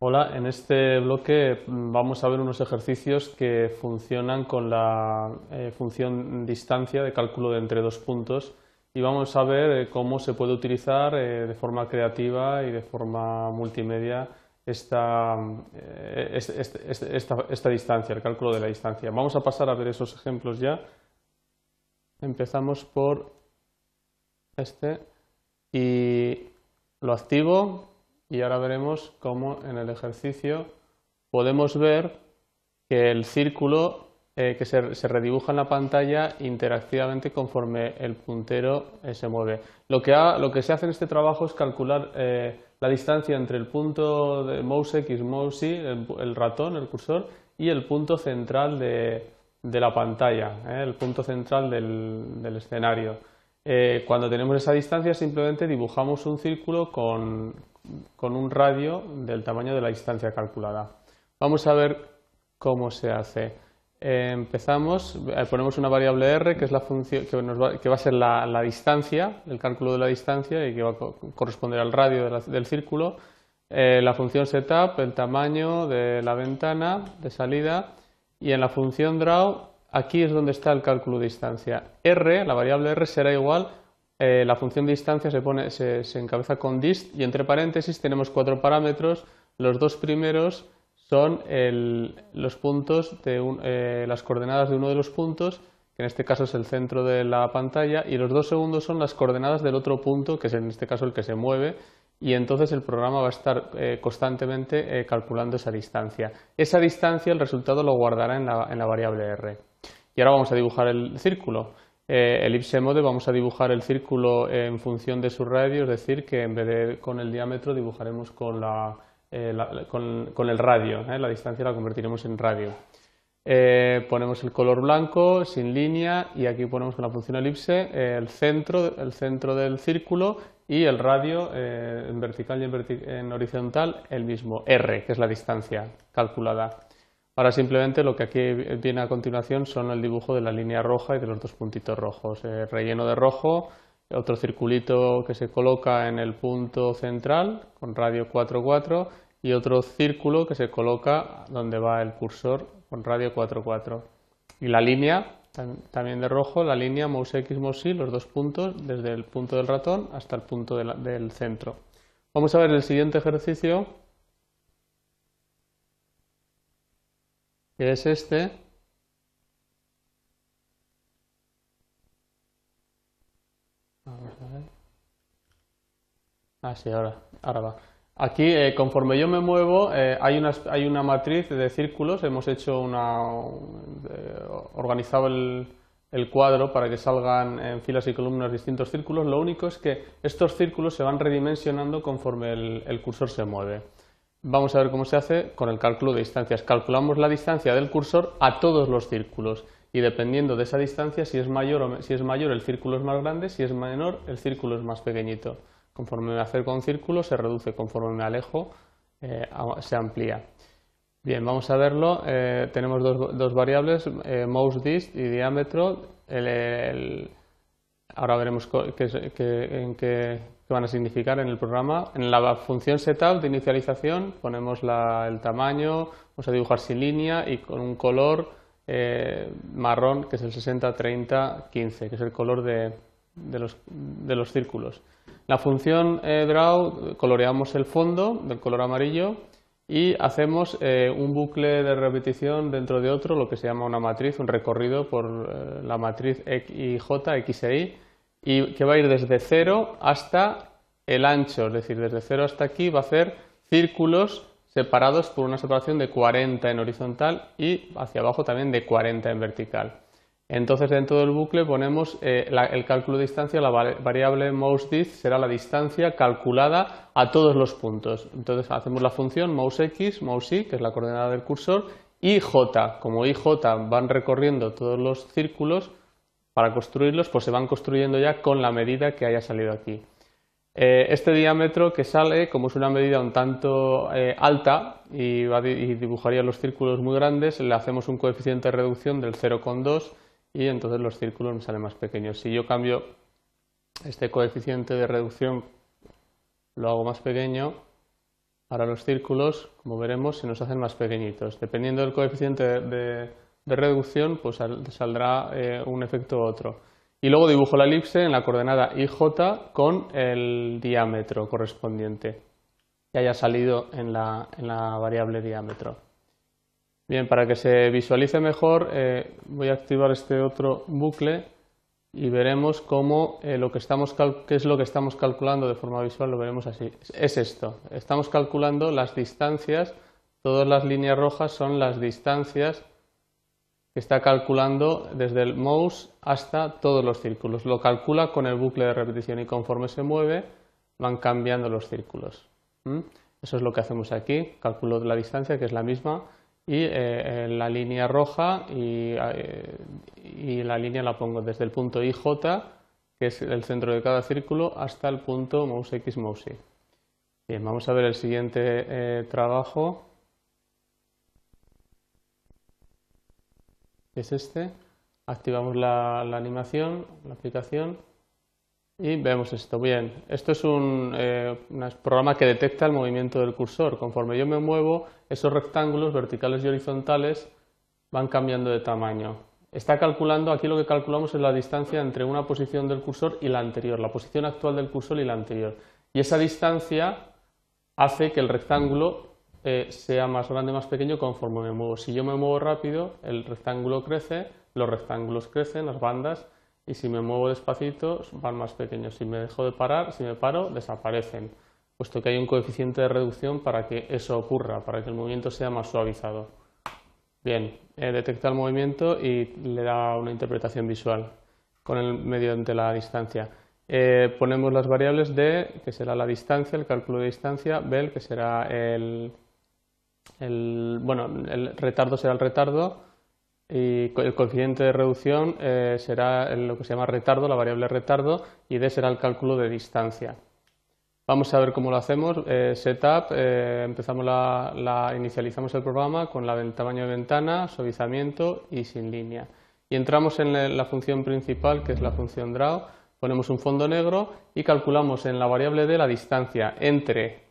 Hola, en este bloque mm, vamos a ver unos ejercicios que funcionan con la eh, función distancia de cálculo de entre dos puntos y vamos a ver eh, cómo se puede utilizar eh, de forma creativa y de forma multimedia esta, esta, distancia, el cálculo de la distancia. Vamos a pasar a ver esos ejemplos ya. Empezamos por este y lo activo y ahora veremos cómo en el ejercicio podemos ver que el círculo eh, que se, redibuja en la pantalla interactivamente conforme el puntero eh, se mueve. Lo que, lo que, se hace en este trabajo es calcular eh, la distancia entre el punto de mouse X, mouse Y, el, ratón, el cursor, y el punto central de, la pantalla, el punto central del escenario. cuando tenemos esa distancia simplemente dibujamos un círculo con, con un radio del tamaño de la distancia calculada. Vamos a ver cómo se hace. Empezamos, eh, ponemos una variable r que es la función que, va, a ser la, distancia, el cálculo de la distancia y que va a corresponder al radio del círculo. Eh, la función setup, el tamaño de la ventana de salida y en la función draw aquí es donde está el cálculo de distancia. r, la variable r será igual eh, la función de distancia se, pone, se, encabeza con dist y entre paréntesis tenemos cuatro parámetros. Los dos primeros son los puntos de eh, las coordenadas de uno de los puntos, que en este caso es el centro de la pantalla, y los dos segundos son las coordenadas del otro punto, que es en este caso el que se mueve, y entonces el programa va a estar eh, constantemente calculando esa distancia. Esa distancia, el resultado lo guardará en la, en la variable r. Y ahora vamos a dibujar el círculo eh, ellipse mode vamos a dibujar el círculo en función de su radio, es decir, que en vez de con el diámetro dibujaremos con, la, eh, con, el radio, ¿eh? la distancia la convertiremos en radio. Ponemos el color blanco sin línea y aquí ponemos con la función elipse el, centro, el centro del círculo y el radio en vertical y en horizontal el mismo, r, que es la distancia calculada. Ahora simplemente lo que aquí viene a continuación son el dibujo de la línea roja y de los dos puntitos rojos. Eh, relleno de rojo, otro circulito que se coloca en el punto central con radio 4,4 y otro círculo que se coloca donde va el cursor con radio 4,4. Y la línea también de rojo, la línea mouse X, mouse Y, los dos puntos desde el punto del ratón hasta el punto del centro. Vamos a ver el siguiente ejercicio que es este. Ah, sí, ahora, ahora va. Aquí, eh, conforme yo me muevo, eh, hay, una, hay una matriz de círculos. Hemos hecho una. Eh, organizado el, el cuadro para que salgan en filas y columnas distintos círculos. Lo único es que estos círculos se van redimensionando conforme el cursor se mueve. Vamos a ver cómo se hace con el cálculo de distancias. Calculamos la distancia del cursor a todos los círculos y dependiendo de esa distancia, si es mayor, o si es mayor el círculo es más grande, si es menor el círculo es más pequeñito. Conforme me acerco a un círculo se reduce, conforme me alejo eh, se amplía. Bien, vamos a verlo. Eh, tenemos dos, variables, eh, mouse dist y diámetro. Ahora veremos qué van a significar en el programa. En la función setup de inicialización ponemos el tamaño, vamos a dibujar sin línea y con un color eh, marrón que es el 60-30-15, que es el color de, los, círculos. La función eh, draw coloreamos el fondo del color amarillo y hacemos eh, un bucle de repetición dentro de otro, lo que se llama una matriz, un recorrido por la matriz X y J, X e Y, y que va a ir desde cero hasta el ancho, es decir, desde cero hasta aquí va a hacer círculos separados por una separación de 40 en horizontal y hacia abajo también de 40 en vertical. Entonces dentro del bucle ponemos eh, el cálculo de distancia, la variable mouseDist será la distancia calculada a todos los puntos. Entonces hacemos la función mouseX, mousey, que es la coordenada del cursor, y j, como y j van recorriendo todos los círculos, para construirlos, pues se van construyendo ya con la medida que haya salido aquí. Eh, este diámetro que sale, como es una medida un tanto eh, alta y, dibujaría los círculos muy grandes, le hacemos un coeficiente de reducción del 0,2 y entonces los círculos me salen más pequeños. Si yo cambio este coeficiente de reducción, lo hago más pequeño, Ahora los círculos, como veremos, se nos hacen más pequeñitos. Dependiendo del coeficiente de, reducción, pues saldrá eh, un efecto u otro. Y luego dibujo la elipse en la coordenada IJ con el diámetro correspondiente que haya salido en la, variable diámetro. Bien, para que se visualice mejor, eh, voy a activar este otro bucle y veremos cómo eh, lo que estamos qué es lo que estamos calculando de forma visual, lo veremos así. Es esto, estamos calculando las distancias, todas las líneas rojas son las distancias está calculando desde el mouse hasta todos los círculos. Lo calcula con el bucle de repetición y conforme se mueve van cambiando los círculos. Eso es lo que hacemos aquí, calculo la distancia que es la misma y eh, la línea roja eh, y, la línea la pongo desde el punto IJ, que es el centro de cada círculo, hasta el punto mouse X, mouse Y. Bien, vamos a ver el siguiente eh, trabajo, es este. Activamos la animación, la aplicación y vemos esto. Bien, esto es un, eh, programa que detecta el movimiento del cursor. Conforme yo me muevo, esos rectángulos verticales y horizontales van cambiando de tamaño. Está calculando, aquí lo que calculamos es la distancia entre una posición del cursor y la anterior, la posición actual del cursor y la anterior. Y esa distancia hace que el rectángulo eh, sea más grande más pequeño conforme me muevo. Si yo me muevo rápido, el rectángulo crece, los rectángulos crecen, las bandas y si me muevo despacito van más pequeños. Si me dejo de parar, si me paro, desaparecen, puesto que hay un coeficiente de reducción para que eso ocurra, para que el movimiento sea más suavizado. Bien, detecta el movimiento y le da una interpretación visual con el mediante la distancia. Eh, ponemos las variables de, que será la distancia, el cálculo de distancia, bel, que será el, el, bueno, el retardo será el retardo, y el coeficiente de reducción eh, será lo que se llama retardo, la variable retardo, y D será el cálculo de distancia. Vamos a ver cómo lo hacemos. Eh, setup, eh, empezamos la, inicializamos el programa con la del tamaño de ventana, suavizamiento y sin línea. Y entramos en la función principal, que es la función draw, ponemos un fondo negro y calculamos en la variable D la distancia entre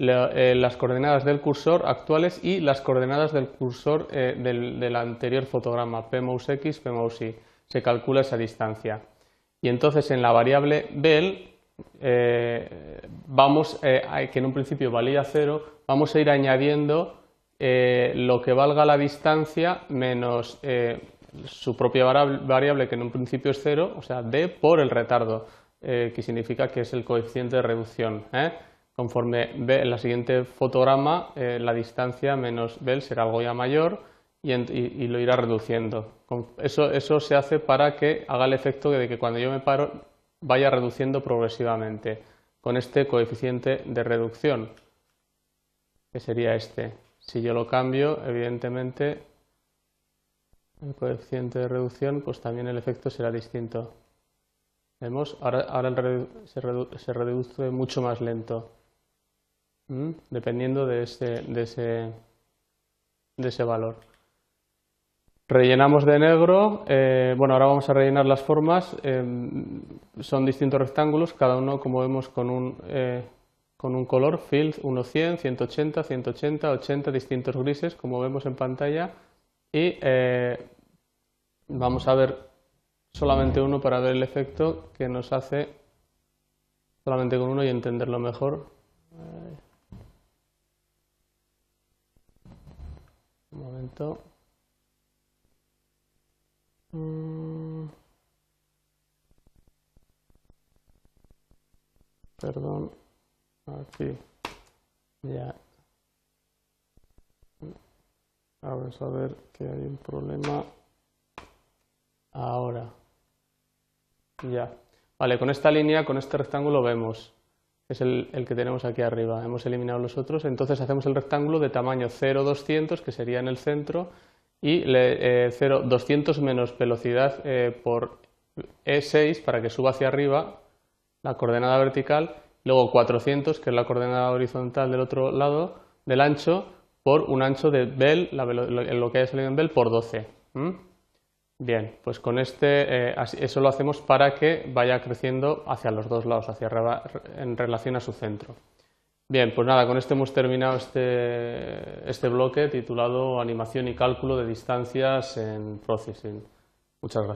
eh, las coordenadas del cursor actuales y las coordenadas del cursor eh, del, anterior fotograma, p mouse x, p mouse y. Se calcula esa distancia. Y entonces en la variable bel, eh, vamos, que en un principio valía 0, vamos a ir añadiendo lo que valga la distancia menos su propia variable, que en un principio es 0, o sea, d por el retardo, que significa que es el coeficiente de reducción. Conforme ve en la siguiente fotograma, eh, la distancia menos Bell será algo ya mayor y, lo irá reduciendo. Eso, eso, se hace para que haga el efecto de que cuando yo me paro vaya reduciendo progresivamente con este coeficiente de reducción, que sería este. Si yo lo cambio, evidentemente, el coeficiente de reducción, pues también el efecto será distinto. Vemos, ahora, ahora se reduce mucho más lento dependiendo de ese, de, ese, de ese valor. Rellenamos de negro, eh, bueno, ahora vamos a rellenar las formas, eh, son distintos rectángulos, cada uno como vemos con un, eh, con un color, field 1, 100, 180, 180, 80, distintos grises, como vemos en pantalla, y vamos a ver solamente uno para ver el efecto que nos hace solamente con uno y entenderlo mejor. Un momento. Mm. Perdón. Aquí. Ya. Vamos a ver que hay un problema. Ahora. Ya. Vale, con esta línea, con este rectángulo vemos es el, que tenemos aquí arriba. Hemos eliminado los otros, entonces hacemos el rectángulo de tamaño 0, 200, que sería en el centro, y le, 0, eh, 200 menos velocidad eh, por E6 para que suba hacia arriba la coordenada vertical, luego 400, que es la coordenada horizontal del otro lado, del ancho, por un ancho de Bell, lo que haya salido en Bell, por 12. Bien, pues con este, eh, eso lo hacemos para que vaya creciendo hacia los dos lados, hacia en relación a su centro. Bien, pues nada, con esto hemos terminado este, este bloque titulado Animación y cálculo de distancias en Processing. Muchas gracias.